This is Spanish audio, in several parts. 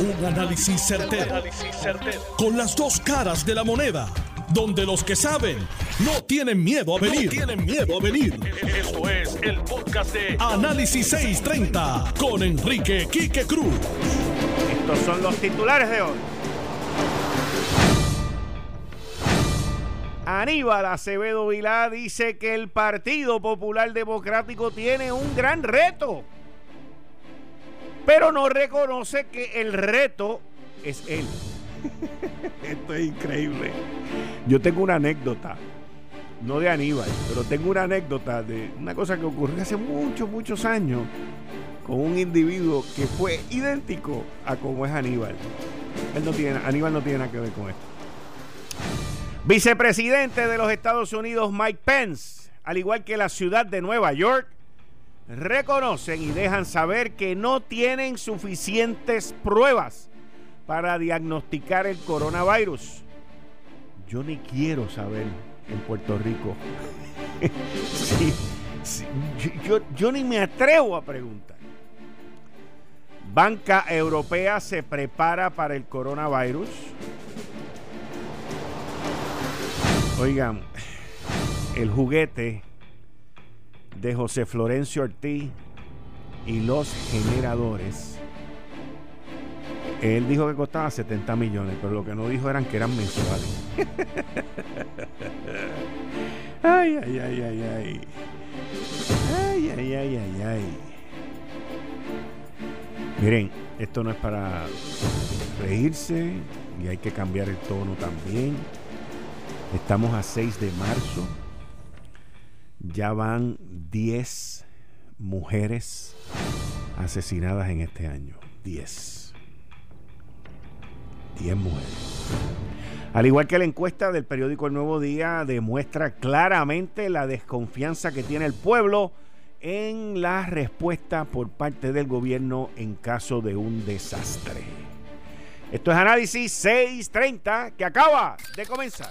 Un análisis certero, Con las dos caras de la moneda. Donde los que saben no tienen miedo a venir. tienen miedo a venir. Esto es el podcast de Análisis 630 con Enrique Quique Cruz. Estos son los titulares de hoy. Aníbal Acevedo Vilá dice que el Partido Popular Democrático tiene un gran reto pero no reconoce que el reto es él. Esto es increíble. Yo tengo una anécdota, no de Aníbal, pero tengo una anécdota de una cosa que ocurrió hace muchos, muchos años con un individuo que fue idéntico a como es Aníbal. Él no tiene, Aníbal no tiene nada que ver con esto. Vicepresidente de los Estados Unidos, Mike Pence, al igual que la ciudad de Nueva York, reconocen y dejan saber que no tienen suficientes pruebas para diagnosticar el coronavirus. Yo ni quiero saber en Puerto Rico. yo, yo ni me atrevo a preguntar. Banca Europea se prepara para el coronavirus. Oigan, el juguete de José Florencio Ortiz y los generadores. Él dijo que costaba 70 millones, pero lo que no dijo eran que eran mensuales. ay, ay, ay, ay, ay. Ay, ay, ay, ay, ay. Miren, esto no es para reírse y hay que cambiar el tono también. Estamos a 6 de marzo ya van 10 mujeres asesinadas en este año. 10. 10 mujeres. Al igual que la encuesta del periódico El Nuevo Día demuestra claramente la desconfianza que tiene el pueblo en la respuesta por parte del gobierno en caso de un desastre. Esto es análisis 630 que acaba de comenzar.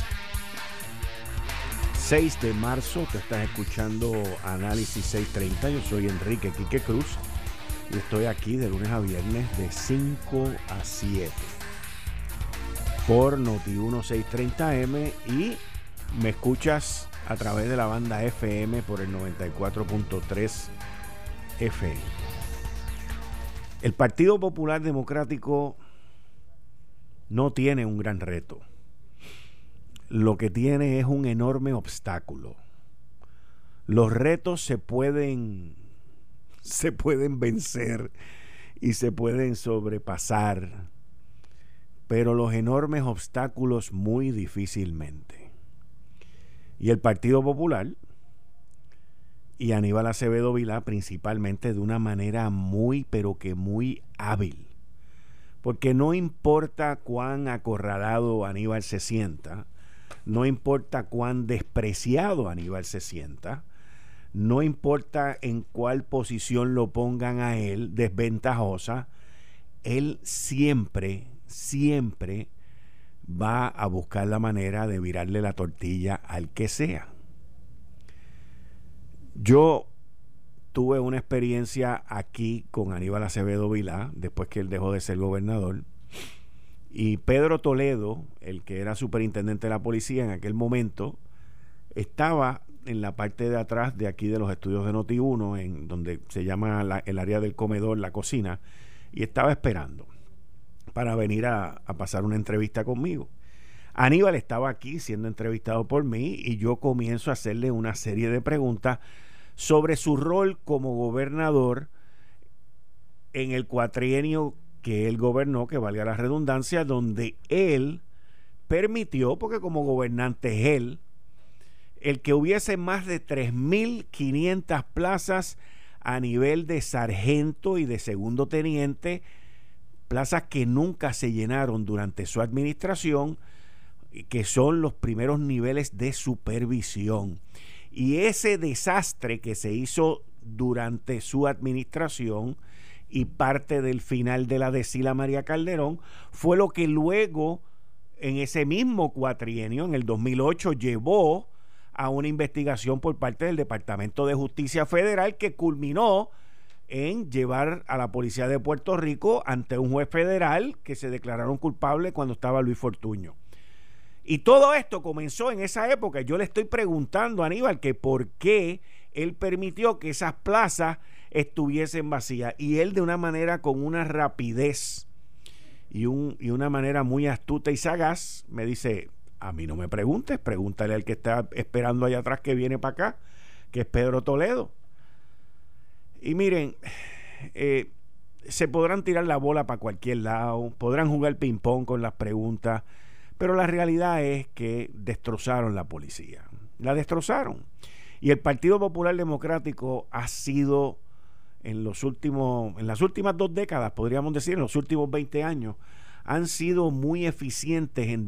6 de marzo. Te estás escuchando Análisis 630. Yo soy Enrique Quique Cruz y estoy aquí de lunes a viernes de 5 a 7 por Noti 1630M y me escuchas a través de la banda FM por el 94.3 FM. El Partido Popular Democrático no tiene un gran reto lo que tiene es un enorme obstáculo. Los retos se pueden se pueden vencer y se pueden sobrepasar, pero los enormes obstáculos muy difícilmente. Y el Partido Popular y Aníbal Acevedo Vilá principalmente de una manera muy pero que muy hábil. Porque no importa cuán acorralado Aníbal se sienta, no importa cuán despreciado Aníbal se sienta, no importa en cuál posición lo pongan a él, desventajosa, él siempre, siempre va a buscar la manera de virarle la tortilla al que sea. Yo tuve una experiencia aquí con Aníbal Acevedo Vilá, después que él dejó de ser gobernador, y Pedro Toledo, el que era superintendente de la policía en aquel momento, estaba en la parte de atrás de aquí de los estudios de Noti1, en donde se llama el área del comedor, la cocina, y estaba esperando para venir a, a pasar una entrevista conmigo. Aníbal estaba aquí siendo entrevistado por mí y yo comienzo a hacerle una serie de preguntas sobre su rol como gobernador en el cuatrienio que él gobernó, que valga la redundancia, donde él permitió, porque como gobernante es él, el que hubiese más de 3.500 plazas a nivel de sargento y de segundo teniente, plazas que nunca se llenaron durante su administración, que son los primeros niveles de supervisión. Y ese desastre que se hizo durante su administración y parte del final de la de Sila María Calderón fue lo que luego en ese mismo cuatrienio, en el 2008, llevó a una investigación por parte del Departamento de Justicia Federal que culminó en llevar a la policía de Puerto Rico ante un juez federal que se declararon culpable cuando estaba Luis Fortuño. Y todo esto comenzó en esa época. Yo le estoy preguntando a Aníbal que por qué él permitió que esas plazas estuviesen vacías. Y él de una manera con una rapidez y, un, y una manera muy astuta y sagaz me dice, a mí no me preguntes, pregúntale al que está esperando allá atrás que viene para acá, que es Pedro Toledo. Y miren, eh, se podrán tirar la bola para cualquier lado, podrán jugar ping-pong con las preguntas, pero la realidad es que destrozaron la policía. La destrozaron. Y el Partido Popular Democrático ha sido en los últimos, en las últimas dos décadas, podríamos decir, en los últimos 20 años, han sido muy eficientes en,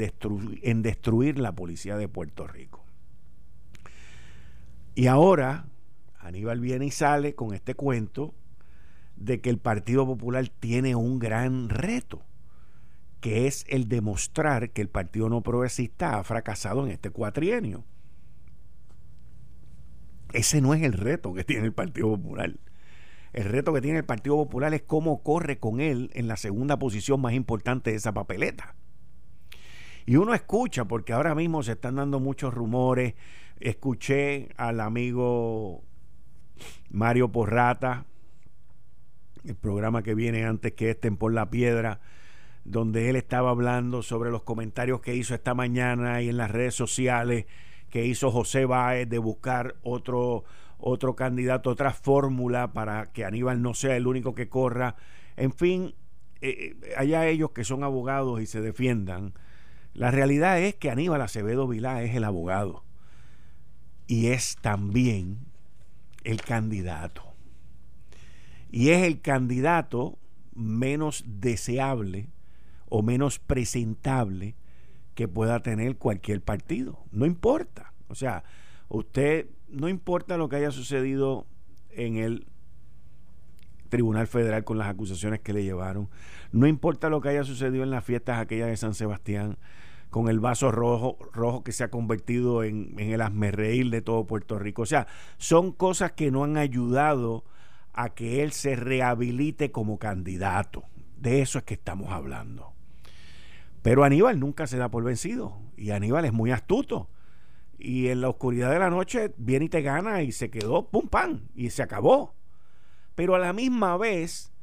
en destruir la policía de Puerto Rico. Y ahora Aníbal viene y sale con este cuento de que el Partido Popular tiene un gran reto, que es el demostrar que el Partido No Progresista ha fracasado en este cuatrienio. Ese no es el reto que tiene el Partido Popular. El reto que tiene el Partido Popular es cómo corre con él en la segunda posición más importante de esa papeleta. Y uno escucha, porque ahora mismo se están dando muchos rumores. Escuché al amigo Mario Porrata, el programa que viene antes que este Por la Piedra, donde él estaba hablando sobre los comentarios que hizo esta mañana y en las redes sociales que hizo José Báez de buscar otro otro candidato, otra fórmula para que Aníbal no sea el único que corra. En fin, eh, eh, allá ellos que son abogados y se defiendan. La realidad es que Aníbal Acevedo Vilá es el abogado y es también el candidato. Y es el candidato menos deseable o menos presentable que pueda tener cualquier partido. No importa. O sea, usted no importa lo que haya sucedido en el Tribunal Federal con las acusaciones que le llevaron, no importa lo que haya sucedido en las fiestas aquellas de San Sebastián, con el vaso rojo, rojo que se ha convertido en, en el asmerreír de todo Puerto Rico. O sea, son cosas que no han ayudado a que él se rehabilite como candidato. De eso es que estamos hablando. Pero Aníbal nunca se da por vencido y Aníbal es muy astuto y en la oscuridad de la noche viene y te gana y se quedó, pum, pam, y se acabó. Pero a la misma vez,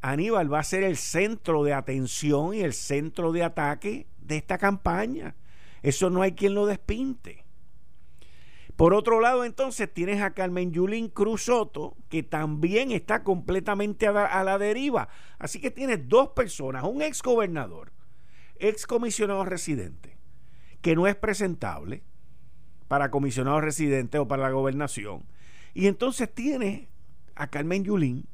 Aníbal va a ser el centro de atención y el centro de ataque de esta campaña. Eso no hay quien lo despinte. Por otro lado, entonces tienes a Carmen Yulín Cruz Soto, que también está completamente a la, a la deriva. Así que tienes dos personas, un ex gobernador, ex comisionado residente, que no es presentable, para comisionado residente o para la gobernación. Y entonces tiene a Carmen Yulín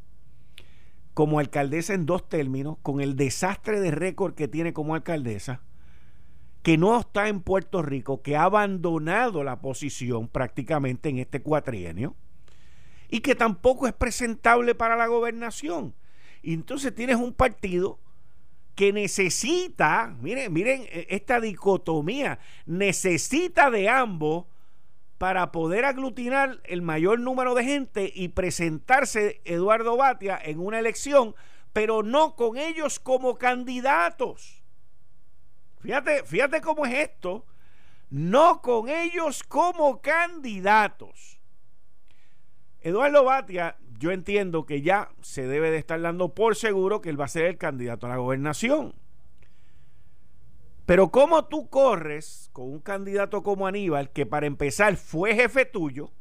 como alcaldesa en dos términos, con el desastre de récord que tiene como alcaldesa, que no está en Puerto Rico, que ha abandonado la posición prácticamente en este cuatrienio, y que tampoco es presentable para la gobernación. Y entonces tienes un partido que necesita, miren, miren e, esta dicotomía, necesita de ambos para poder aglutinar el mayor número de gente y presentarse Eduardo Batia en una elección, pero no con ellos como candidatos. Fíjate, fíjate cómo es esto, no con ellos como candidatos. Eduardo Batia yo entiendo que ya se debe de estar dando por seguro que él va a ser el candidato a la gobernación. Pero ¿cómo tú corres con un candidato como Aníbal, que para empezar fue jefe tuyo,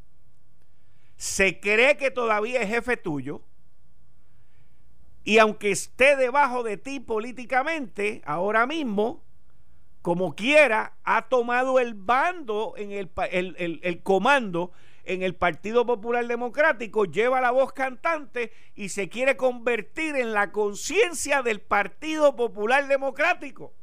se cree que todavía es jefe tuyo, Y aunque esté debajo de ti políticamente, ahora mismo, como quiera, ha tomado el bando en el, el, el comando en el Partido Popular Democrático, lleva la voz cantante y se quiere convertir en la conciencia del Partido Popular Democrático.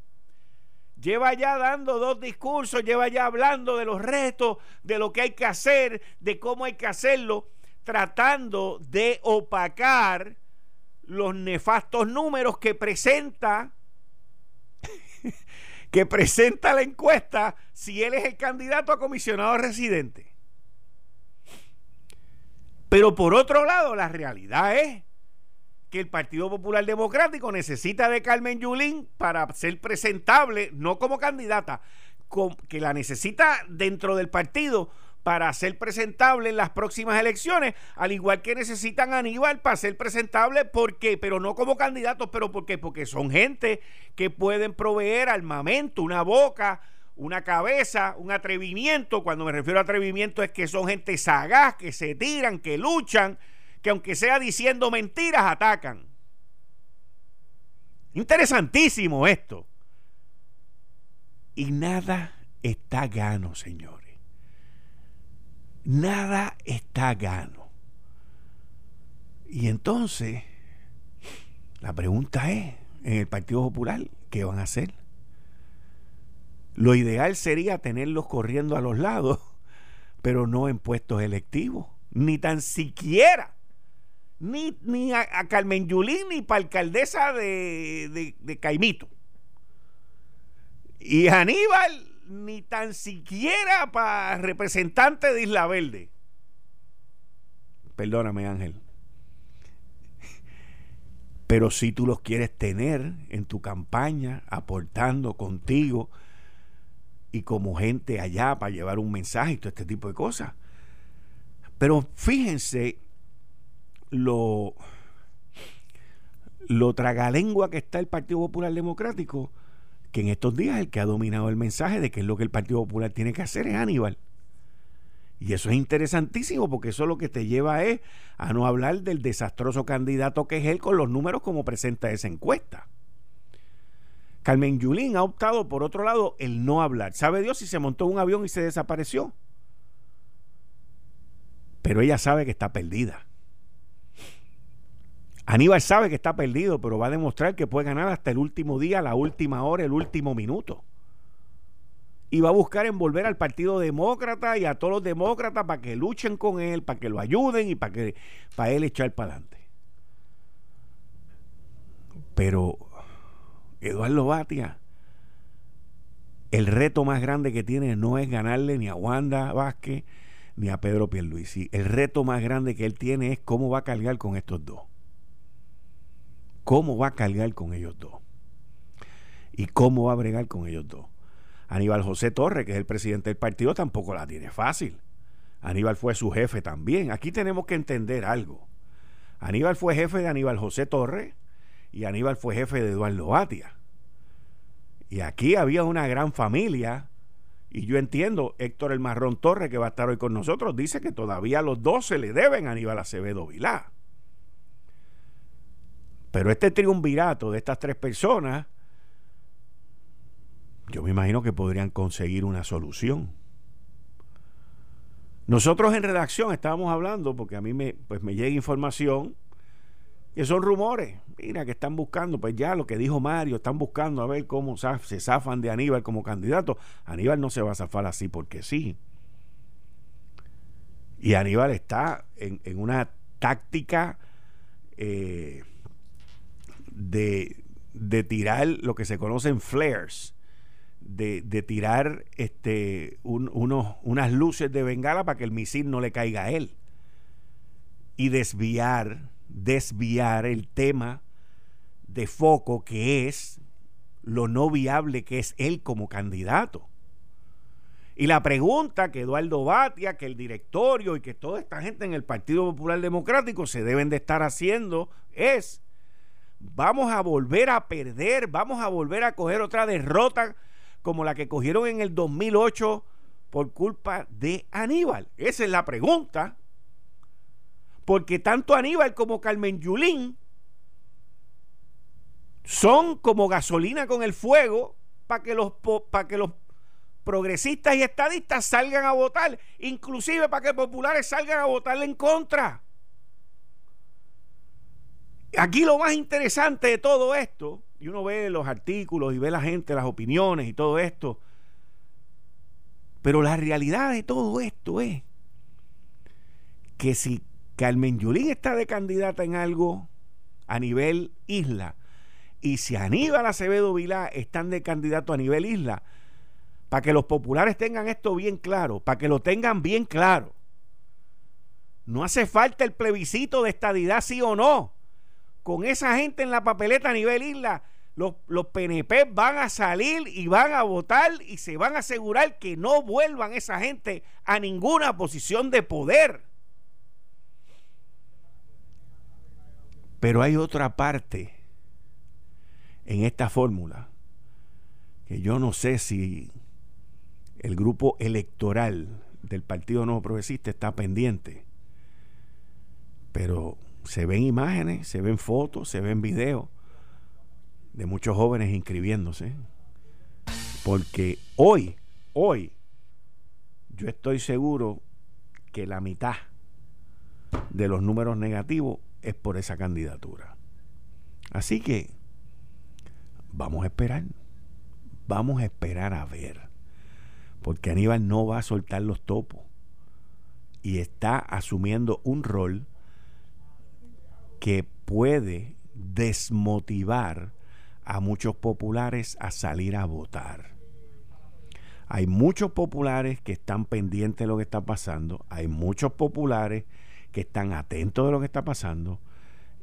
Lleva ya dando dos discursos, lleva ya hablando de los retos, de lo que hay que hacer, de cómo hay que hacerlo, tratando de opacar los nefastos números que presenta que presenta la encuesta si él es el candidato a comisionado residente. Pero por otro lado, la realidad es que el Partido Popular Democrático necesita de Carmen Yulín para ser presentable, no como candidata, que la necesita dentro del partido para ser presentable en las próximas elecciones, al igual que necesitan a Aníbal para ser presentable, ¿por qué? Pero no como candidatos, pero ¿por qué? Porque son gente que pueden proveer armamento, una boca, una cabeza, un atrevimiento. Cuando me refiero a atrevimiento es que son gente sagaz, que se tiran, que luchan, que aunque sea diciendo mentiras, atacan. Interesantísimo esto. Y nada está gano, señores. Nada está gano. Y entonces, la pregunta es, en el Partido Popular, ¿qué van a hacer? Lo ideal sería tenerlos corriendo a los lados, pero no en puestos electivos, ni tan siquiera, ni, ni a, Carmen Yulín, ni para alcaldesa de, de, Caimito. Y Aníbal, ni tan siquiera para representante de Isla Verde. Perdóname, Ángel. Pero si tú los quieres tener en tu campaña, aportando contigo, y como gente allá para llevar un mensaje y todo este tipo de cosas. Pero fíjense lo, lo tragalengua que está el Partido Popular Democrático, que en estos días el que ha dominado el mensaje de que es lo que el Partido Popular tiene que hacer es Aníbal. Y eso es interesantísimo porque eso lo que te lleva es a no hablar del desastroso candidato que es él con los números como presenta esa encuesta. Carmen Yulín ha optado, por otro lado, el no hablar. ¿Sabe Dios si se montó un avión y se desapareció? Pero ella sabe que está perdida. Aníbal sabe que está perdido, pero va a demostrar que puede ganar hasta el último día, la última hora, el último minuto. Y va a buscar envolver al Partido Demócrata y a todos los demócratas para que luchen con él, para que lo ayuden y para que para él echar para adelante. Pero Eduardo Batia, el reto más grande que tiene no es ganarle ni a Wanda Vázquez ni a Pedro Pierluisi. El reto más grande que él tiene es cómo va a cargar con estos dos. ¿Cómo va a cargar con ellos dos? ¿Y cómo va a bregar con ellos dos? Aníbal José Torres, que es el presidente del partido, tampoco la tiene fácil. Aníbal fue su jefe también. Aquí tenemos que entender algo. Aníbal fue jefe de Aníbal José Torres y Aníbal fue jefe de Eduardo Batia. Y aquí había una gran familia. Y yo entiendo, Héctor el Marrón Torre, que va a estar hoy con nosotros, dice que todavía los dos se le deben a Aníbal Acevedo Vilá. Pero este triunvirato de estas tres personas, yo me imagino que podrían conseguir una solución. Nosotros en redacción estábamos hablando, porque a mí me, pues me llega información que son rumores. Mira, que están buscando, pues ya lo que dijo Mario, están buscando a ver cómo se zafan de Aníbal como candidato. Aníbal no se va a zafar así porque sí. Y Aníbal está en, una táctica eh, de, de, tirar lo que se conocen flares, de, de tirar este, unos, unas luces de bengala para que el misil no le caiga a él y desviar desviar el tema de foco que es lo no viable que es él como candidato. Y la pregunta que Eduardo Batia, que el directorio y que toda esta gente en el Partido Popular Democrático se deben de estar haciendo es, vamos a volver a perder, vamos a volver a coger otra derrota como la que cogieron en el 2008 por culpa de Aníbal. Esa es la pregunta porque tanto Aníbal como Carmen Yulín son como gasolina con el fuego para que los para que los progresistas y estadistas salgan a votar, inclusive para que populares salgan a votar en contra. Aquí lo más interesante de todo esto, y uno ve los artículos y ve la gente, las opiniones y todo esto, pero la realidad de todo esto es que si Carmen Yulín está de candidata en algo a nivel isla y si Aníbal Acevedo Vilá están de candidato a nivel isla, para que los populares tengan esto bien claro, para que lo tengan bien claro. No hace falta el plebiscito de estadidad, sí o no. Con esa gente en la papeleta a nivel isla, los, los, PNP van a salir y van a votar y se van a asegurar que no vuelvan esa gente a ninguna posición de poder. Pero hay otra parte en esta fórmula que yo no sé si el grupo electoral del Partido Nuevo Progresista está pendiente. Pero se ven imágenes, se ven fotos, se ven videos de muchos jóvenes inscribiéndose. Porque hoy, hoy, yo estoy seguro que la mitad de los números negativos es por esa candidatura. Así que vamos a esperar. Vamos a esperar a ver porque Aníbal no va a soltar los topos y está asumiendo un rol que puede desmotivar a muchos populares a salir a votar. Hay muchos populares que están pendientes de lo que está pasando, hay muchos populares que están atentos de lo que está pasando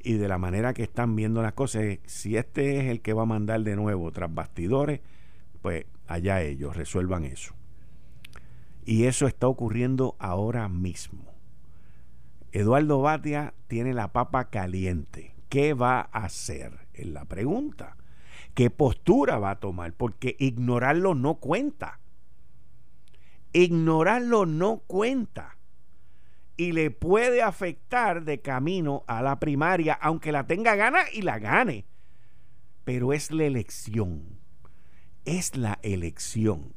y de la manera que están viendo las cosas. Si este es el que va a mandar de nuevo tras bastidores, pues allá ellos resuelvan eso. Y eso está ocurriendo ahora mismo. Eduardo Batia tiene la papa caliente. ¿Qué va a hacer? Es la pregunta. ¿Qué postura va a tomar? Porque ignorarlo no cuenta. Ignorarlo no cuenta. Y le puede afectar de camino a la primaria, aunque la tenga gana y la gane. Pero es la elección. Es la elección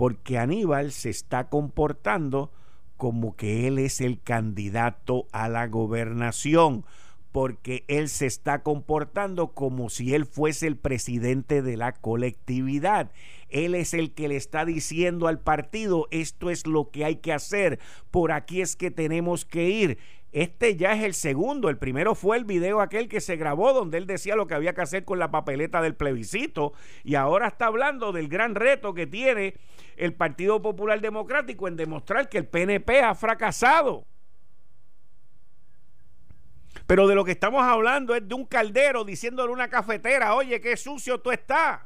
porque Aníbal se está comportando como que él es el candidato a la gobernación, porque él se está comportando como si él fuese el presidente de la colectividad. Él es el que le está diciendo al partido, esto es lo que hay que hacer, por aquí es que tenemos que ir. Este ya es el segundo. El primero fue el video aquel que se grabó donde él decía lo que había que hacer con la papeleta del plebiscito. Y ahora está hablando del gran reto que tiene el Partido Popular Democrático en demostrar que el PNP ha fracasado. Pero de lo que estamos hablando es de un caldero diciéndole a una cafetera, oye, qué sucio tú estás.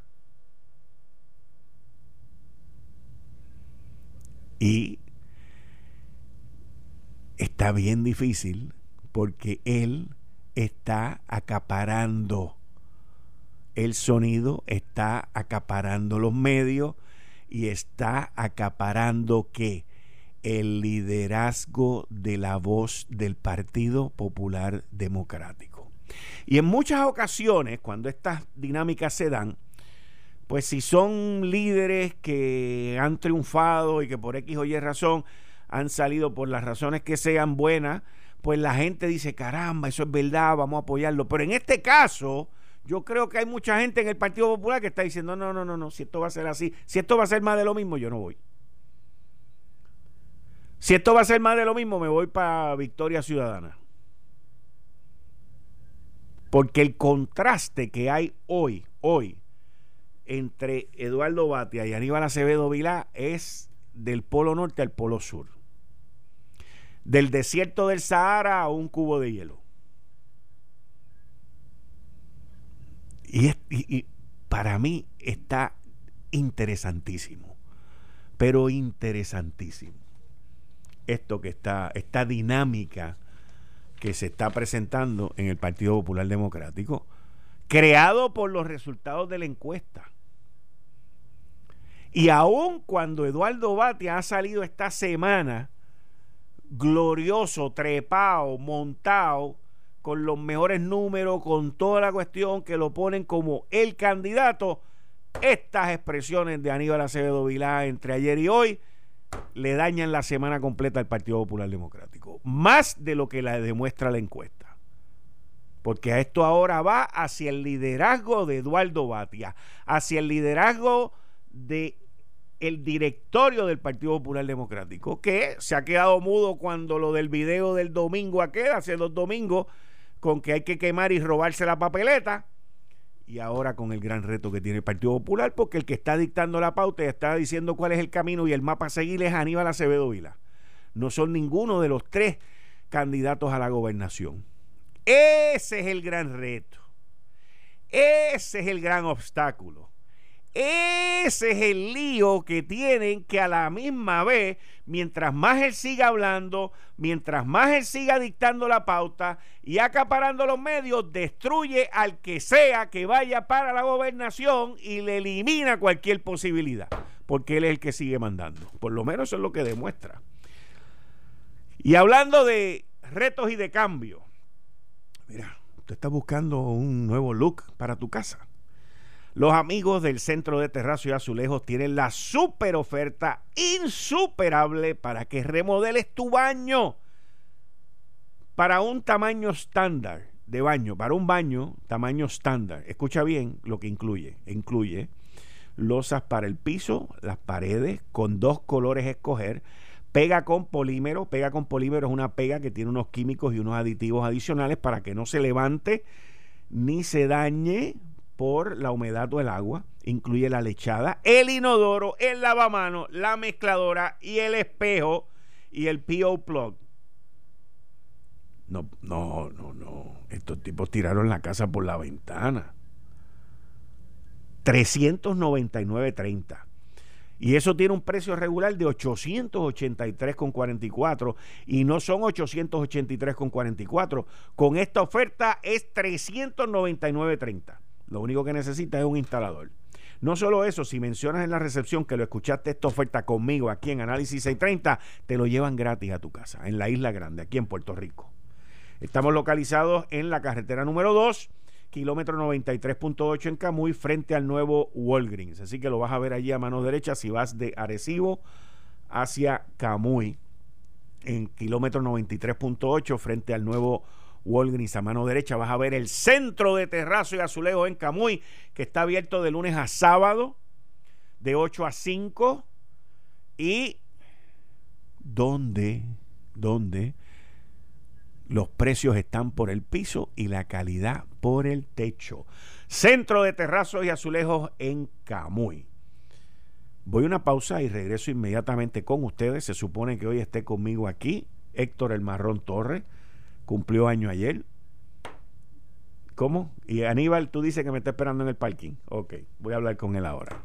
Y está bien difícil porque él está acaparando el sonido, está acaparando los medios y está acaparando que el liderazgo de la voz del Partido Popular Democrático. Y en muchas ocasiones, cuando estas dinámicas se dan, pues si son líderes que han triunfado y que por X o Y razón han salido por las razones que sean buenas, pues la gente dice, caramba, eso es verdad, vamos a apoyarlo. Pero en este caso, yo creo que hay mucha gente en el Partido Popular que está diciendo, no, no, no, no, si esto va a ser así, si esto va a ser más de lo mismo, yo no voy. Si esto va a ser más de lo mismo, me voy para Victoria Ciudadana. Porque el contraste que hay hoy, hoy, entre Eduardo Batia y Aníbal Acevedo Vilá es del polo norte al polo sur del desierto del Sahara a un cubo de hielo. Y, para mí está interesantísimo, pero interesantísimo. Esto que está, esta dinámica que se está presentando en el Partido Popular Democrático, creado por los resultados de la encuesta. Y aun cuando Eduardo Batia ha salido esta semana glorioso, trepado, montado, con los mejores números, con toda la cuestión que lo ponen como el candidato, estas expresiones de Aníbal Acevedo Vilá entre ayer y hoy le dañan la semana completa al Partido Popular Democrático. Más de lo que la demuestra la encuesta. Porque esto ahora va hacia el liderazgo de Eduardo Batia, hacia el liderazgo de el directorio del Partido Popular Democrático, que se ha quedado mudo cuando lo del video del domingo aquel, hace dos domingos, con que hay que quemar y robarse la papeleta, y ahora con el gran reto que tiene el Partido Popular, porque el que está dictando la pauta y está diciendo cuál es el camino y el mapa a seguir es Aníbal Acevedo Vila. No son ninguno de los tres candidatos a la gobernación. Ese es el gran reto. Ese es el gran obstáculo. Ese es el lío que tienen que a la misma vez, mientras más él siga hablando, mientras más él siga dictando la pauta y acaparando los medios, destruye al que sea que vaya para la gobernación y le elimina cualquier posibilidad, porque él es el que sigue mandando. Por lo menos eso es lo que demuestra. Y hablando de retos y de cambio, mira, tú estás buscando un nuevo look para tu casa los amigos del Centro de Terrazo y Azulejos tienen la super oferta insuperable para que remodeles tu baño para un tamaño estándar de baño, para un baño tamaño estándar. Escucha bien lo que incluye. Incluye losas para el piso, las paredes con dos colores escoger, pega con polímero, pega con polímero es una pega que tiene unos químicos y unos aditivos adicionales para que no se levante ni se dañe por la humedad o el agua. Incluye la lechada, el inodoro, el lavamano, la mezcladora y el espejo y el PO plug. No, no, no, no. Estos tipos tiraron la casa por la ventana. 399.30. Y eso tiene un precio regular de 883,44 y no son 883,44. Con esta oferta es 399.30. Lo único que necesita es un instalador. No solo eso, si mencionas en la recepción que lo escuchaste esta oferta conmigo aquí en Análisis 630, te lo llevan gratis a tu casa, en la Isla Grande, aquí en Puerto Rico. Estamos localizados en la carretera número 2, kilómetro 93.8 en Camuy, frente al nuevo Walgreens. Así que lo vas a ver allí a mano derecha si vas de Arecibo hacia Camuy, en kilómetro 93.8, frente al nuevo Walgreens Walgreens a mano derecha vas a ver el centro de terrazo y azulejo en Camuy, que está abierto de lunes a sábado, de 8 a 5. Y donde, donde los precios están por el piso y la calidad por el techo. Centro de terrazos y azulejos en Camuy. Voy a una pausa y regreso inmediatamente con ustedes. Se supone que hoy esté conmigo aquí Héctor El Marrón Torres cumplió año ayer. ¿Cómo? Y Aníbal, tú dices que me está esperando en el parking. Ok, voy a hablar con él ahora.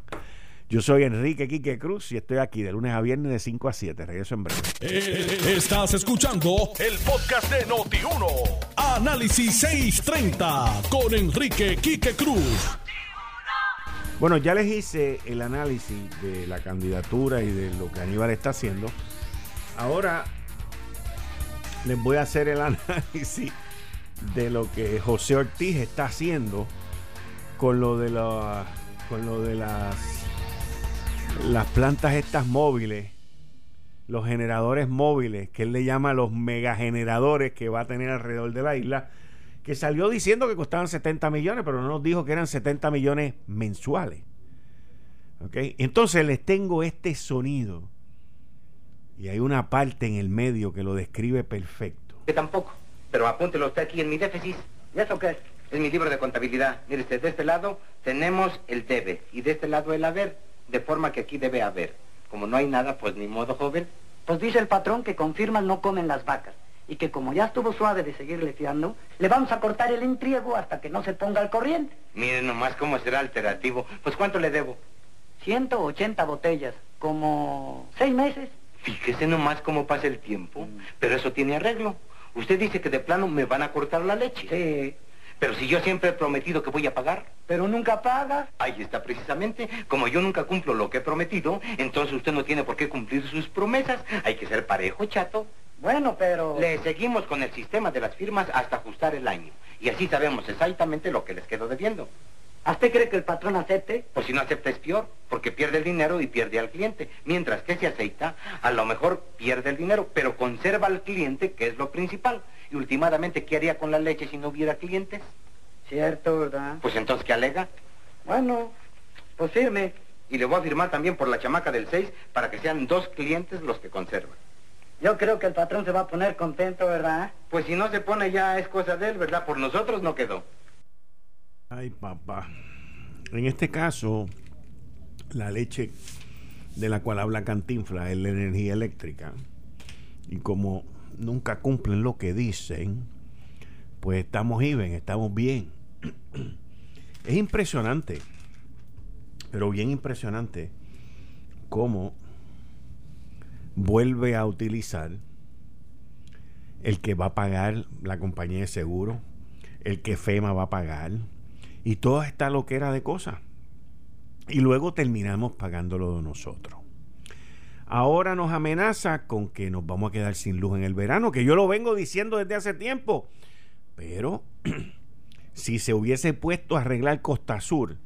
Yo soy Enrique Quique Cruz y estoy aquí de lunes a viernes de 5 a 7. Regreso en breve. Eh, estás escuchando el podcast de Noti1. Análisis 630 con Enrique Quique Cruz. Bueno, ya les hice el análisis de la candidatura y de lo que Aníbal está haciendo. Ahora les voy a hacer el análisis de lo que José Ortiz está haciendo con lo de la, con lo de las las plantas estas móviles, los generadores móviles, que él le llama los megageneradores que va a tener alrededor de la isla, que salió diciendo que costaban 70 millones, pero no nos dijo que eran 70 millones mensuales. ¿Ok? Entonces les tengo este sonido y hay una parte en el medio que lo describe perfecto. Que tampoco, pero apúntelo usted aquí en mi déficit. ¿Y eso qué? Es mi libro de contabilidad. Mire usted, de este lado tenemos el debe y de este lado el haber, de forma que aquí debe haber. Como no hay nada, pues ni modo, joven. Pues dice el patrón que con firmas no comen las vacas y que como ya estuvo suave de seguirle fiando, le vamos a cortar el intriego hasta que no se ponga al corriente. Mire nomás cómo será alternativo. Pues ¿cuánto le debo? 180 botellas, como seis meses. Fíjese nomás cómo pasa el tiempo, pero eso tiene arreglo. Usted dice que de plano me van a cortar la leche. Sí. Pero si yo siempre he prometido que voy a pagar. Pero nunca paga. Ahí está precisamente. Como yo nunca cumplo lo que he prometido, entonces usted no tiene por qué cumplir sus promesas. Hay que ser parejo, chato. Bueno, pero... Le seguimos con el sistema de las firmas hasta ajustar el año. Y así sabemos exactamente lo que les quedó debiendo. ¿A usted cree que el patrón acepte? Pues si no acepta es peor, porque pierde el dinero y pierde al cliente. Mientras que si acepta, a lo mejor pierde el dinero, pero conserva al cliente, que es lo principal. Y últimamente, ¿qué haría con la leche si no hubiera clientes? Cierto, ¿verdad? Pues entonces, ¿qué alega? Bueno, pues firme. Y le voy a firmar también por la chamaca del 6 para que sean dos clientes los que conservan. Yo creo que el patrón se va a poner contento, ¿verdad? Pues si no se pone ya es cosa de él, ¿verdad? Por nosotros no quedó. Ay, papá. En este caso, la leche de la cual habla Cantinfla es la energía eléctrica. Y como nunca cumplen lo que dicen, pues estamos even, estamos bien. Es impresionante, pero bien impresionante, cómo vuelve a utilizar el que va a pagar la compañía de seguro, el que FEMA va a pagar, y toda esta loquera de cosas. Y luego terminamos pagándolo de nosotros. Ahora nos amenaza con que nos vamos a quedar sin luz en el verano, que yo lo vengo diciendo desde hace tiempo. Pero si se hubiese puesto a arreglar Costa Sur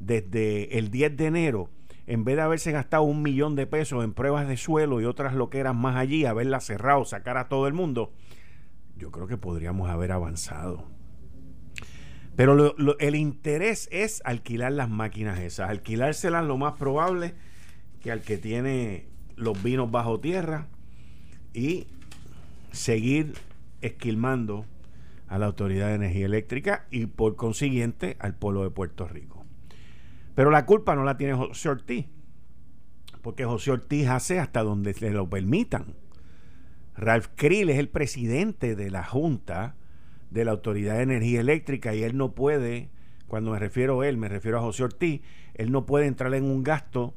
desde el 10 de enero, en vez de haberse gastado un millón de pesos en pruebas de suelo y otras loqueras más allí, haberla cerrado, sacar a todo el mundo, yo creo que podríamos haber avanzado. Pero el interés es alquilar las máquinas esas, alquilárselas lo más probable que al que tiene los vinos bajo tierra y seguir esquilmando a la Autoridad de Energía Eléctrica y por consiguiente al pueblo de Puerto Rico. Pero la culpa no la tiene José Ortiz, porque José Ortiz hace hasta donde se lo permitan. Ralph Krill es el presidente de la Junta de la Autoridad de Energía Eléctrica y él no puede, cuando me refiero a él, me refiero a José Ortiz, él no puede entrar en un gasto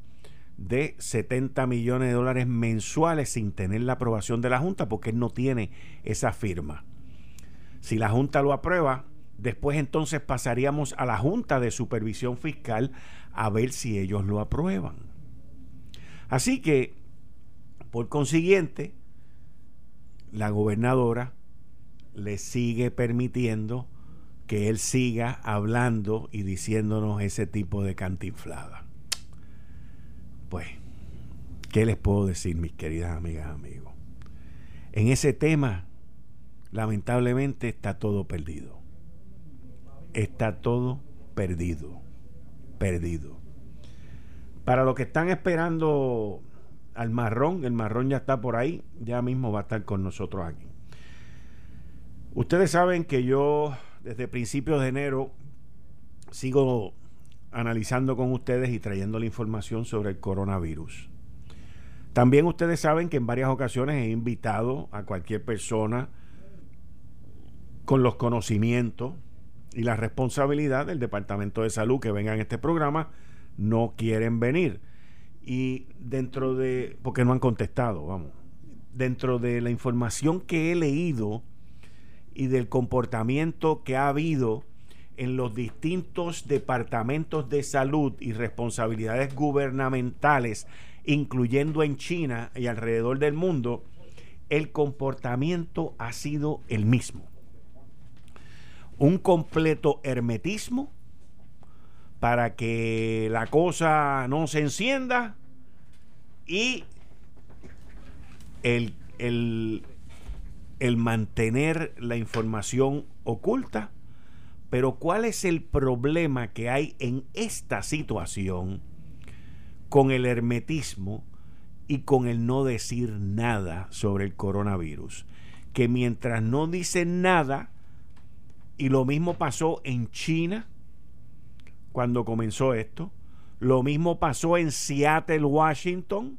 de 70 millones de dólares mensuales sin tener la aprobación de la Junta porque él no tiene esa firma. Si la Junta lo aprueba, después entonces pasaríamos a la Junta de Supervisión Fiscal a ver si ellos lo aprueban. Así que, por consiguiente, la gobernadora le sigue permitiendo que él siga hablando y diciéndonos ese tipo de cantinflada. Pues, ¿qué les puedo decir, mis queridas amigas, amigos? En ese tema, lamentablemente, está todo perdido. Está todo perdido. Perdido. Para los que están esperando al marrón, el marrón ya está por ahí, ya mismo va a estar con nosotros aquí. Ustedes saben que yo desde principios de enero sigo analizando con ustedes y trayendo la información sobre el coronavirus. También ustedes saben que en varias ocasiones he invitado a cualquier persona con los conocimientos y la responsabilidad del Departamento de Salud que venga en este programa, no quieren venir. Y dentro de, porque no han contestado, vamos, dentro de la información que he leído, y del comportamiento que ha habido en los distintos departamentos de salud y responsabilidades gubernamentales, incluyendo en China y alrededor del mundo, el comportamiento ha sido el mismo. Un completo hermetismo para que la cosa no se encienda y el, el, el mantener la información oculta. Pero ¿cuál es el problema que hay en esta situación con el hermetismo y con el no decir nada sobre el coronavirus? Que mientras no dicen nada, y lo mismo pasó en China cuando comenzó esto, lo mismo pasó en Seattle, Washington,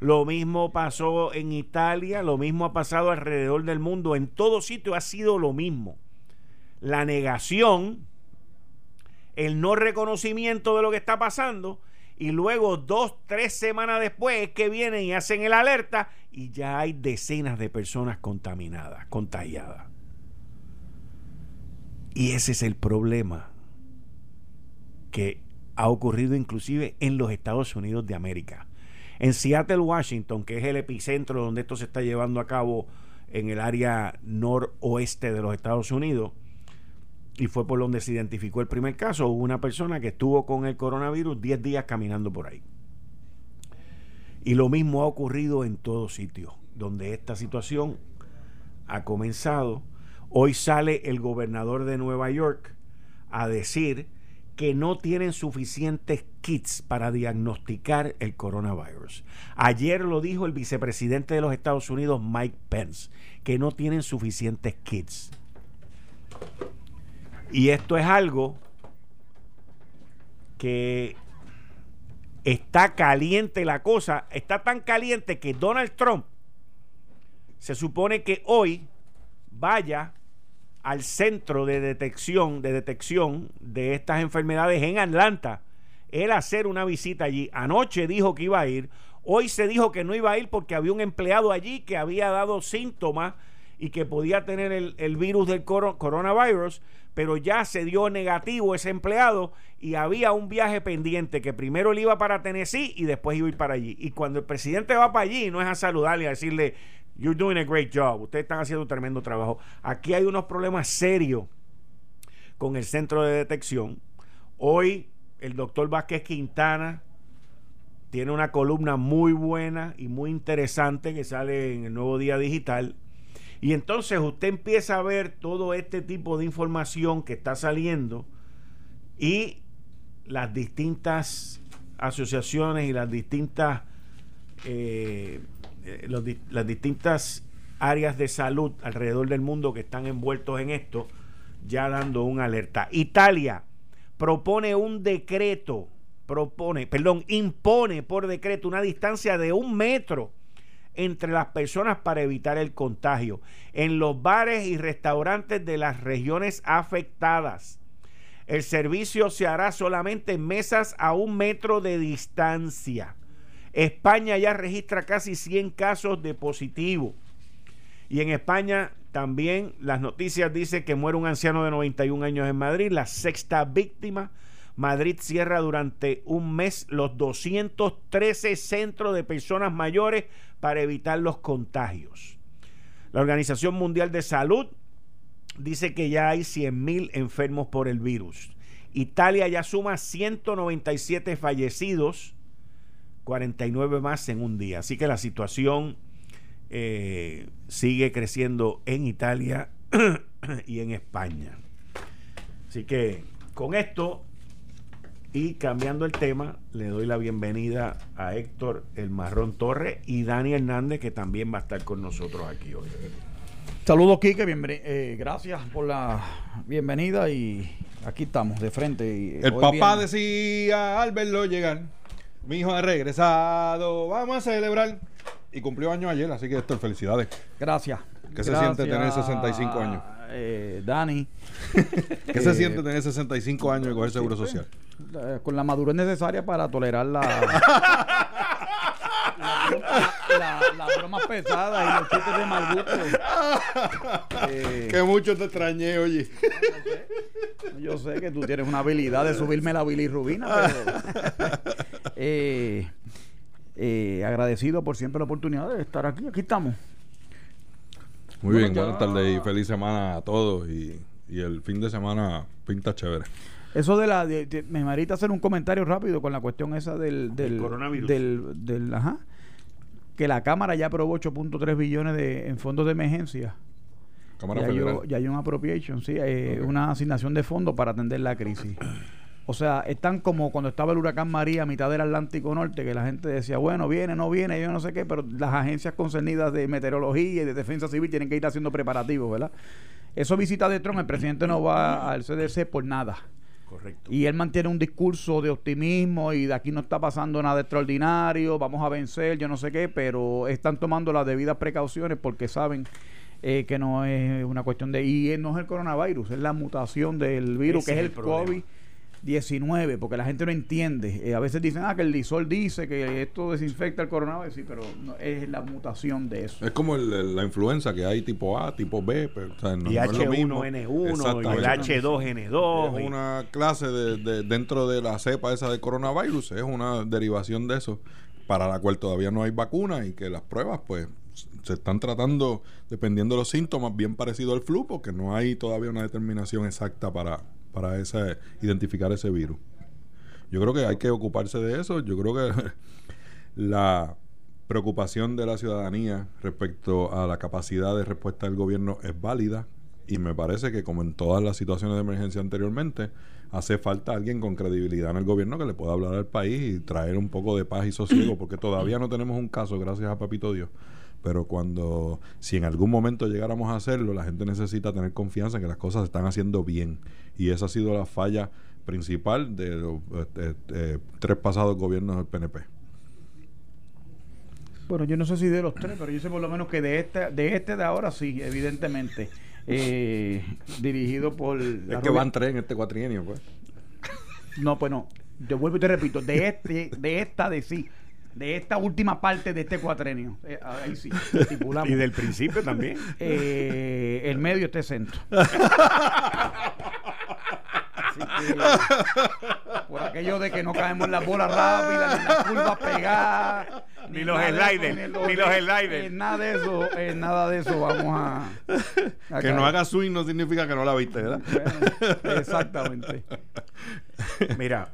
lo mismo pasó en Italia, lo mismo ha pasado alrededor del mundo. En todo sitio ha sido lo mismo. La negación, el no reconocimiento de lo que está pasando y luego dos, tres semanas después es que vienen y hacen el alerta y ya hay decenas de personas contaminadas, contagiadas. Y ese es el problema que ha ocurrido inclusive en los Estados Unidos de América En Seattle, Washington, que es el epicentro donde esto se está llevando a cabo en el área noroeste de los Estados Unidos, y fue por donde se identificó el primer caso, hubo una persona que estuvo con el coronavirus 10 días caminando por ahí. Y lo mismo ha ocurrido en todos sitios donde esta situación ha comenzado. Hoy sale el gobernador de Nueva York a decir que no tienen suficientes kits para diagnosticar el coronavirus. Ayer lo dijo el vicepresidente de los Estados Unidos, Mike Pence, que no tienen suficientes kits. Y esto es algo que está caliente la cosa, está tan caliente que Donald Trump se supone que hoy vaya al centro de detección, de detección de estas enfermedades en Atlanta, él hacer una visita allí. Anoche dijo que iba a ir, hoy se dijo que no iba a ir porque había un empleado allí que había dado síntomas y que podía tener el, virus del coronavirus, pero ya se dio negativo ese empleado y había un viaje pendiente que primero él iba para Tennessee y después iba a ir para allí. Y cuando el presidente va para allí, no es a saludarle, a decirle, You're doing a great job. Ustedes están haciendo un tremendo trabajo. Aquí hay unos problemas serios con el centro de detección. Hoy el doctor Vázquez Quintana tiene una columna muy buena y muy interesante que sale en el nuevo día digital. Y entonces usted empieza a ver todo este tipo de información que está saliendo y las distintas asociaciones y las distintas eh, eh, las distintas áreas de salud alrededor del mundo que están envueltos en esto, ya dando una alerta. Italia propone un decreto, propone, perdón, impone por decreto una distancia de un metro entre las personas para evitar el contagio en los bares y restaurantes de las regiones afectadas. El servicio se hará solamente en mesas a un metro de distancia. España ya registra casi 100 casos de positivo. Y en España también las noticias dicen que muere un anciano de 91 años en Madrid, la sexta víctima. Madrid cierra durante un mes los 213 centros de personas mayores para evitar los contagios. La Organización Mundial de Salud dice que ya hay 100.000 enfermos por el virus. Italia ya suma 197 fallecidos 49 más en un día. Así que la situación eh, sigue creciendo en Italia y en España. Así que con esto y cambiando el tema, le doy la bienvenida a Héctor El Marrón Torre y Dani Hernández, que también va a estar con nosotros aquí hoy. Saludos, Quique. Eh, gracias por la bienvenida y aquí estamos de frente. el papá decía al verlo llegar mi hijo ha regresado, vamos a celebrar. Y cumplió año ayer, así que esto, felicidades. Gracias. ¿Qué se siente tener 65 años? Eh, Dani. ¿Qué se siente tener 65 años y coger seguro social? Eh, con la madurez necesaria para tolerar la, la, la, broma pesada y los chistes de mal gusto. Eh, que mucho te extrañé, oye. Yo sé que tú tienes una habilidad de subirme la bilirrubina, pero eh, eh, agradecido por siempre la oportunidad de estar aquí. Aquí estamos. Muy bien, buenas tardes y feliz semana a todos. Y, el fin de semana pinta chévere. Eso de la. me marita hacer un comentario rápido con la cuestión esa del. Del, coronavirus. Del, ajá. Que la Cámara ya aprobó 8.3 billones de, en fondos de emergencia. Cámara ya, Federal. ya hay un appropriation, sí, hay una asignación de fondos para atender la crisis. O sea, están como cuando estaba el huracán María a mitad del Atlántico Norte, que la gente decía, bueno, viene, no viene, yo no sé qué, pero las agencias concernidas de meteorología y de defensa civil tienen que ir haciendo preparativos, ¿verdad? Eso visita de Trump, el presidente no va al CDC por nada. Correcto. Y él mantiene un discurso de optimismo y de aquí no está pasando nada extraordinario, vamos a vencer, yo no sé qué, pero están tomando las debidas precauciones porque saben eh, que no es una cuestión de... Y no es el coronavirus, es la mutación del virus, que es el, COVID. 19, porque la gente no entiende. Eh, a veces dicen, ah, que el disol dice que esto desinfecta el coronavirus, sí, pero no, es la mutación de eso. Es como la influenza que hay tipo A, tipo B, pero, y H1N1 y el H2N2. Es una clase de, dentro de la cepa esa de coronavirus, es una derivación de eso. para la cual todavía no hay vacuna y que las pruebas pues se están tratando, dependiendo de los síntomas, bien parecido al flu, porque no hay todavía una determinación exacta para, para ese, identificar ese virus. Yo creo que hay que ocuparse de eso. Yo creo que la preocupación de la ciudadanía respecto a la capacidad de respuesta del gobierno es válida y me parece que como en todas las situaciones de emergencia anteriormente, hace falta alguien con credibilidad en el gobierno que le pueda hablar al país y traer un poco de paz y sosiego, porque todavía no tenemos un caso, gracias a Papito Dios. Pero cuando, si en algún momento llegáramos a hacerlo, la gente necesita tener confianza en que las cosas se están haciendo bien. Y esa ha sido la falla principal de los este, tres pasados gobiernos del PNP. Bueno, yo no sé si de los tres, pero yo sé por lo menos que de este de, este de ahora sí, evidentemente. Eh, dirigido por... Es que van tres en este cuatrienio, pues. No, pues no. Yo vuelvo y te repito, de este, de esta de sí de esta última parte de este cuatrenio. Eh, ahí sí, estipulamos. Y del principio también. Eh, el medio este centro. por aquello de que no caemos en las bolas rápidas, ni las curvas pegadas, ni, los sliders, ni los sliders. En nada de eso, en nada de eso vamos a. que no haga swing no significa que no la viste, ¿verdad? exactamente. Mira,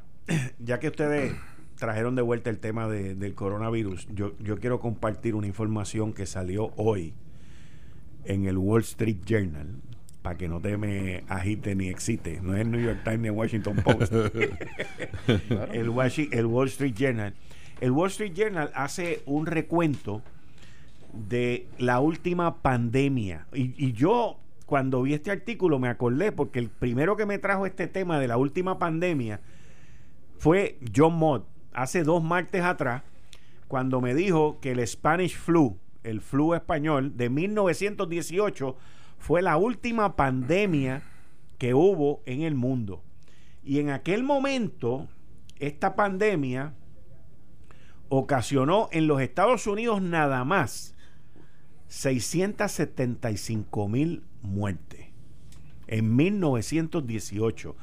ya que ustedes trajeron de vuelta el tema del coronavirus, yo, yo quiero compartir una información que salió hoy en el Wall Street Journal para que no te me agite ni excite. No es el New York Times ni el Washington Post. el, el Wall Street Journal. El Wall Street Journal hace un recuento de la última pandemia. Y, y, yo, cuando vi este artículo, me acordé, porque el primero que me trajo este tema de la última pandemia fue John Mott, hace dos martes atrás, cuando me dijo que el Spanish flu, el flu español de 1918, fue la última pandemia que hubo en el mundo. Y en aquel momento, esta pandemia ocasionó en los Estados Unidos nada más 675 mil muertes en 1918.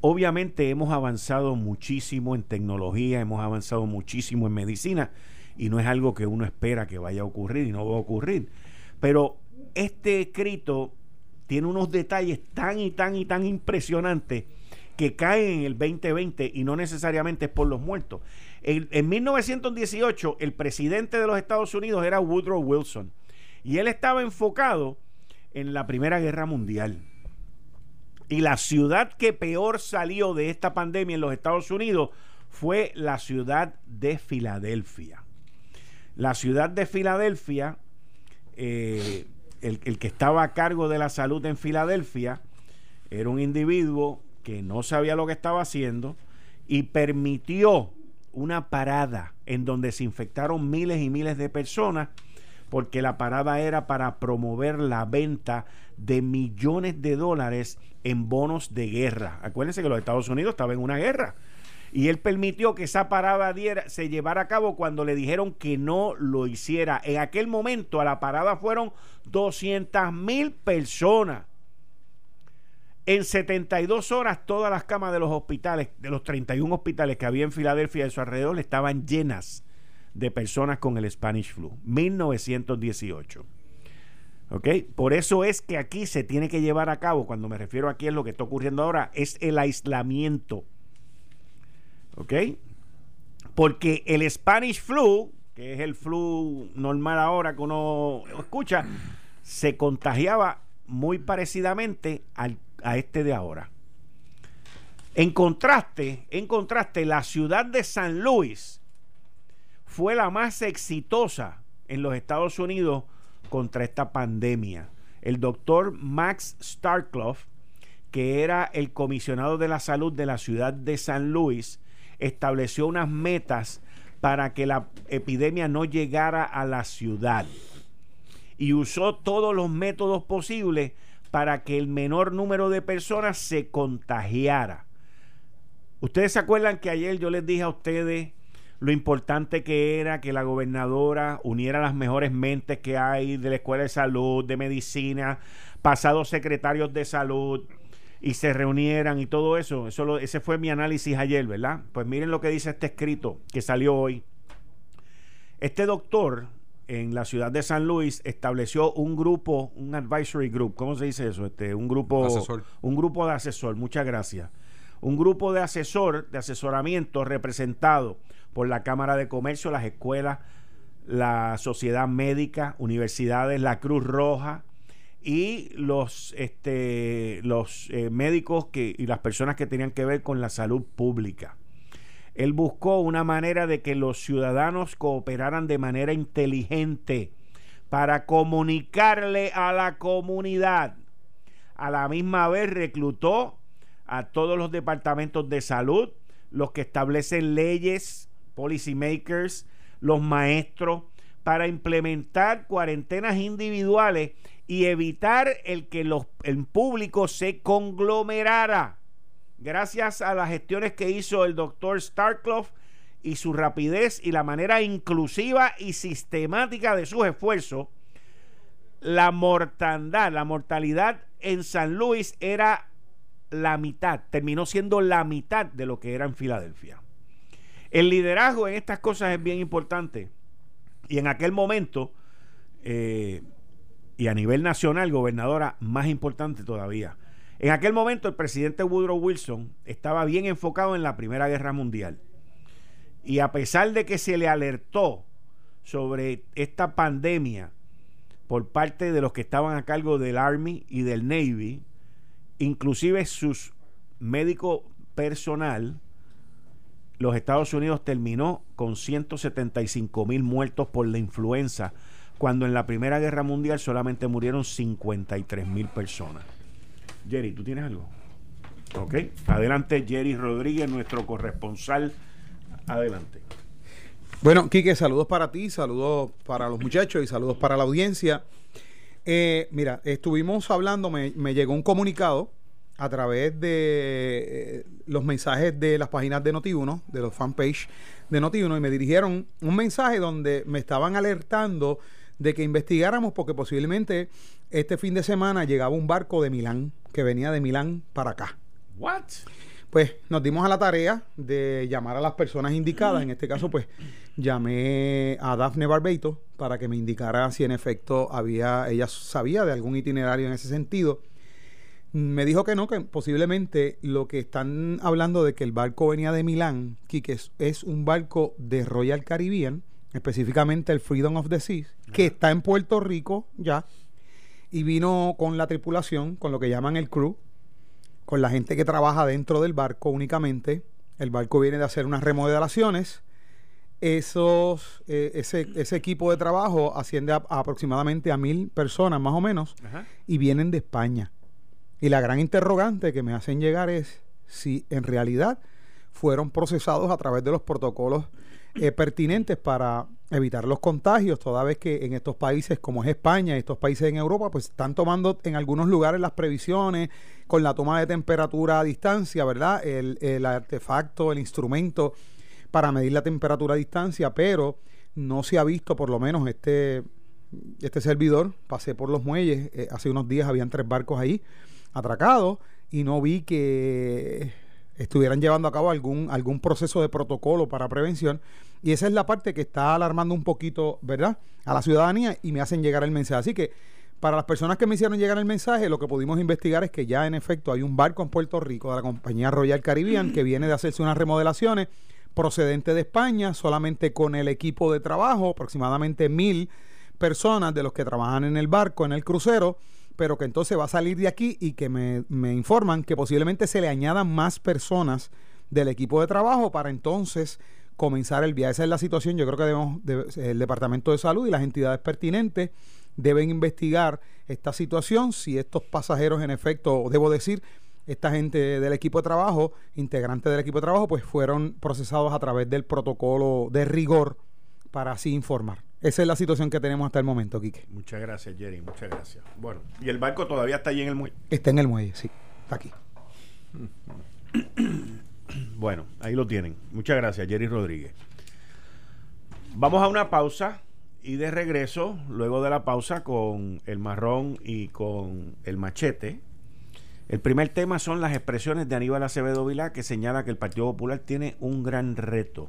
Obviamente hemos avanzado muchísimo en tecnología, hemos avanzado muchísimo en medicina y no es algo que uno espera que vaya a ocurrir y no va a ocurrir. Pero este escrito tiene unos detalles tan y tan y tan impresionantes que caen en el 2020 y no necesariamente es por los muertos. En, en 1918 el presidente de los Estados Unidos era Woodrow Wilson y él estaba enfocado en la Primera Guerra Mundial. Y la ciudad que peor salió de esta pandemia en los Estados Unidos fue la ciudad de Filadelfia. La ciudad de Filadelfia, eh, el, el, que estaba a cargo de la salud en Filadelfia, era un individuo que no sabía lo que estaba haciendo y permitió una parada en donde se infectaron miles y miles de personas porque la parada era para promover la venta de millones de dólares en bonos de guerra. Acuérdense que los Estados Unidos estaban en una guerra. Y él permitió que esa parada se llevara a cabo cuando le dijeron que no lo hiciera. En aquel momento a la parada fueron 200 mil personas. En 72 horas todas las camas de los hospitales, de los 31 hospitales que había en Filadelfia y a su alrededor, estaban llenas de personas con el Spanish flu. 1918. ¿Ok? Por eso es que aquí se tiene que llevar a cabo, cuando me refiero aquí a lo que está ocurriendo ahora, es el aislamiento. ¿Ok? Porque el Spanish flu, que es el flu normal ahora que uno escucha, se contagiaba muy parecidamente a este de ahora. En contraste, en contraste, la ciudad de San Luis fue la más exitosa en los Estados Unidos contra esta pandemia. El doctor Max Starkloff, que era el comisionado de la salud de la ciudad de San Luis, estableció unas metas para que la epidemia no llegara a la ciudad y usó todos los métodos posibles para que el menor número de personas se contagiara. Ustedes se acuerdan que ayer yo les dije a ustedes lo importante que era que la gobernadora uniera las mejores mentes que hay de la Escuela de Salud, de Medicina, pasados secretarios de salud y se reunieran y todo eso. eso ese fue mi análisis ayer, ¿verdad? Pues miren lo que dice este escrito que salió hoy. Este doctor en la ciudad de San Luis estableció un grupo, un advisory group, ¿cómo se dice eso? Este, un grupo, Asesor. un grupo de asesor, muchas gracias. Un grupo de asesor, de asesoramiento representado por la Cámara de Comercio, las escuelas, la Sociedad Médica, universidades, la Cruz Roja y los, este, los eh, médicos que, y las personas que tenían que ver con la salud pública. Él buscó una manera de que los ciudadanos cooperaran de manera inteligente para comunicarle a la comunidad. A la misma vez reclutó a todos los departamentos de salud, los que establecen leyes, policy makers, los maestros, para implementar cuarentenas individuales y evitar el que los, el público se conglomerara gracias a las gestiones que hizo el doctor Starkloff y su rapidez y la manera inclusiva y sistemática de sus esfuerzos, la mortandad, la mortalidad en San Luis era la mitad, terminó siendo la mitad de lo que era en Filadelfia. El liderazgo en estas cosas es bien importante. Y en aquel momento, eh, y a nivel nacional, gobernadora, más importante todavía en aquel momento el presidente Woodrow Wilson estaba bien enfocado en la Primera Guerra Mundial. Y a pesar de que se le alertó sobre esta pandemia por parte de los que estaban a cargo del Army y del Navy, inclusive sus médicos personal, los Estados Unidos terminó con 175 mil muertos por la influenza, cuando en la Primera Guerra Mundial solamente murieron 53 mil personas. Jerry, ¿tú tienes algo? Ok. Adelante, Jerry Rodríguez, nuestro corresponsal. Adelante. Bueno, Quique, saludos para ti, saludos para los muchachos y saludos para la audiencia. Eh, mira, estuvimos hablando, me, llegó un comunicado a través de eh, los mensajes de las páginas de Noti1, de los fanpage de Noti1, y me dirigieron un mensaje donde me estaban alertando de que investigáramos porque posiblemente este fin de semana llegaba un barco de Milán que venía de Milán para acá. What? Pues nos dimos a la tarea de llamar a las personas indicadas. En este caso, pues llamé a Daphne Barbeito para que me indicara si en efecto había, ella sabía de algún itinerario en ese sentido. Me dijo que no, que posiblemente lo que están hablando de que el barco venía de Milán, que es, es un barco de Royal Caribbean, específicamente el Freedom of the Seas, que está en Puerto Rico ya, y vino con la tripulación, con lo que llaman el crew, con la gente que trabaja dentro del barco únicamente. El barco viene de hacer unas remodelaciones. Esos, eh, ese, ese, equipo de trabajo asciende a, aproximadamente a mil personas más o menos y vienen de España. Y la gran interrogante que me hacen llegar es si en realidad fueron procesados a través de los protocolos eh, pertinentes para evitar los contagios, toda vez que en estos países como es España y estos países en Europa, pues están tomando en algunos lugares las previsiones con la toma de temperatura a distancia, ¿verdad? El, el artefacto, el instrumento para medir la temperatura a distancia, pero no se ha visto por lo menos este, este servidor, pasé por los muelles, eh, hace unos días habían tres barcos ahí atracados y no vi que estuvieran llevando a cabo algún, algún proceso de protocolo para prevención. Y esa es la parte que está alarmando un poquito, ¿verdad?, a la ciudadanía y me hacen llegar el mensaje. Así que para las personas que me hicieron llegar el mensaje, lo que pudimos investigar es que ya en efecto hay un barco en Puerto Rico de la compañía Royal Caribbean que viene de hacerse unas remodelaciones procedente de España, solamente con el equipo de trabajo, aproximadamente mil personas de los que trabajan en el barco, en el crucero pero que entonces va a salir de aquí y que me, informan que posiblemente se le añadan más personas del equipo de trabajo para entonces comenzar el viaje. Esa es la situación. Yo creo que debemos, el Departamento de Salud y las entidades pertinentes deben investigar esta situación, si estos pasajeros en efecto, debo decir, esta gente del equipo de trabajo, integrantes del equipo de trabajo, pues fueron procesados a través del protocolo de rigor para así informar. Esa es la situación que tenemos hasta el momento, Quique. Muchas gracias, Jerry. Muchas gracias. Bueno, ¿y el barco todavía está allí en el muelle? Está en el muelle, sí. Está aquí. Bueno, ahí lo tienen. Muchas gracias, Jerry Rodríguez. Vamos a una pausa y de regreso, luego de la pausa, con el marrón y con el machete. El primer tema son las expresiones de Aníbal Acevedo Vilá, que señala que el Partido Popular tiene un gran reto